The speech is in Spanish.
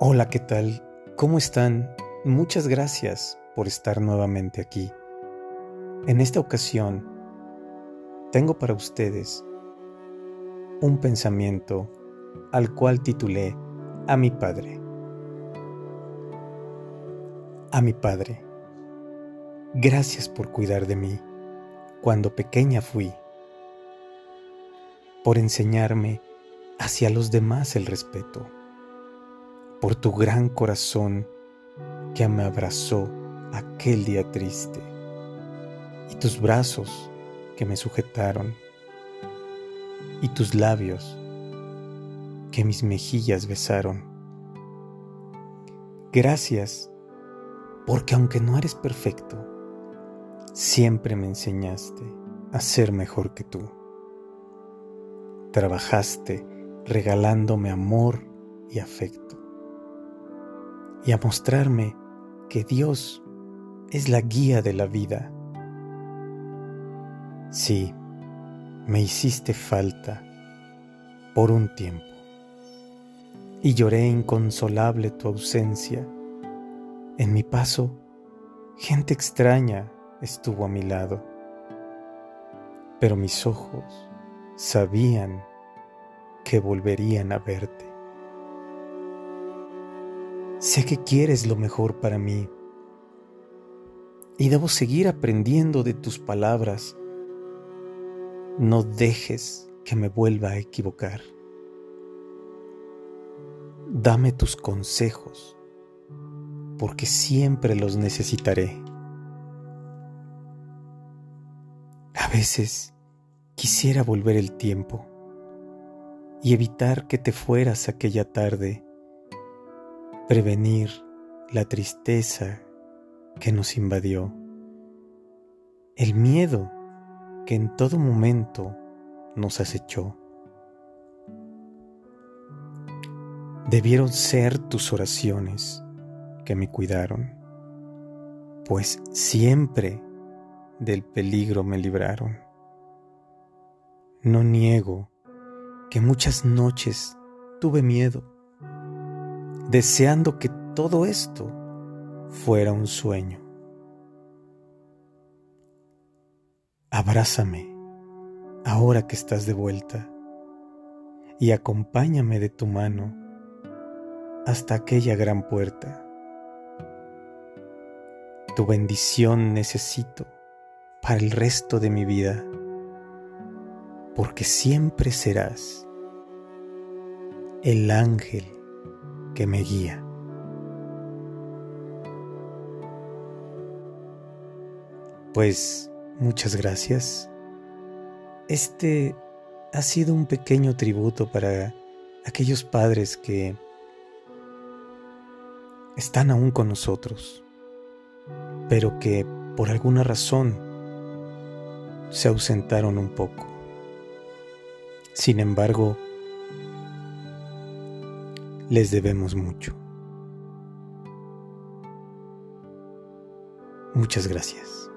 Hola, ¿qué tal? ¿Cómo están? Muchas gracias por estar nuevamente aquí. En esta ocasión, tengo para ustedes un pensamiento al cual titulé A mi Padre. A mi Padre, gracias por cuidar de mí cuando pequeña fui, por enseñarme hacia los demás el respeto por tu gran corazón que me abrazó aquel día triste y tus brazos que me sujetaron y tus labios que mis mejillas besaron. Gracias porque aunque no eres perfecto, siempre me enseñaste a ser mejor que tú. Trabajaste regalándome amor y afecto y a mostrarme que Dios es la guía de la vida. Sí, me hiciste falta por un tiempo y lloré inconsolable tu ausencia. En mi paso, gente extraña estuvo a mi lado, pero mis ojos sabían que volverían a verte. Sé que quieres lo mejor para mí y debo seguir aprendiendo de tus palabras. No dejes que me vuelva a equivocar. Dame tus consejos, porque siempre los necesitaré. A veces quisiera volver el tiempo y evitar que te fueras aquella tarde prevenir la tristeza que nos invadió, el miedo que en todo momento nos acechó. Debieron ser tus oraciones que me cuidaron, pues siempre del peligro me libraron. No niego que muchas noches tuve miedo deseando que todo esto fuera un sueño. Abrázame ahora que estás de vuelta y acompáñame de tu mano hasta aquella gran puerta. Tu bendición necesito para el resto de mi vida, porque siempre serás el ángel que me guía. Pues muchas gracias. Este ha sido un pequeño tributo para aquellos padres que están aún con nosotros, pero que por alguna razón se ausentaron un poco. Sin embargo, les debemos mucho. Muchas gracias.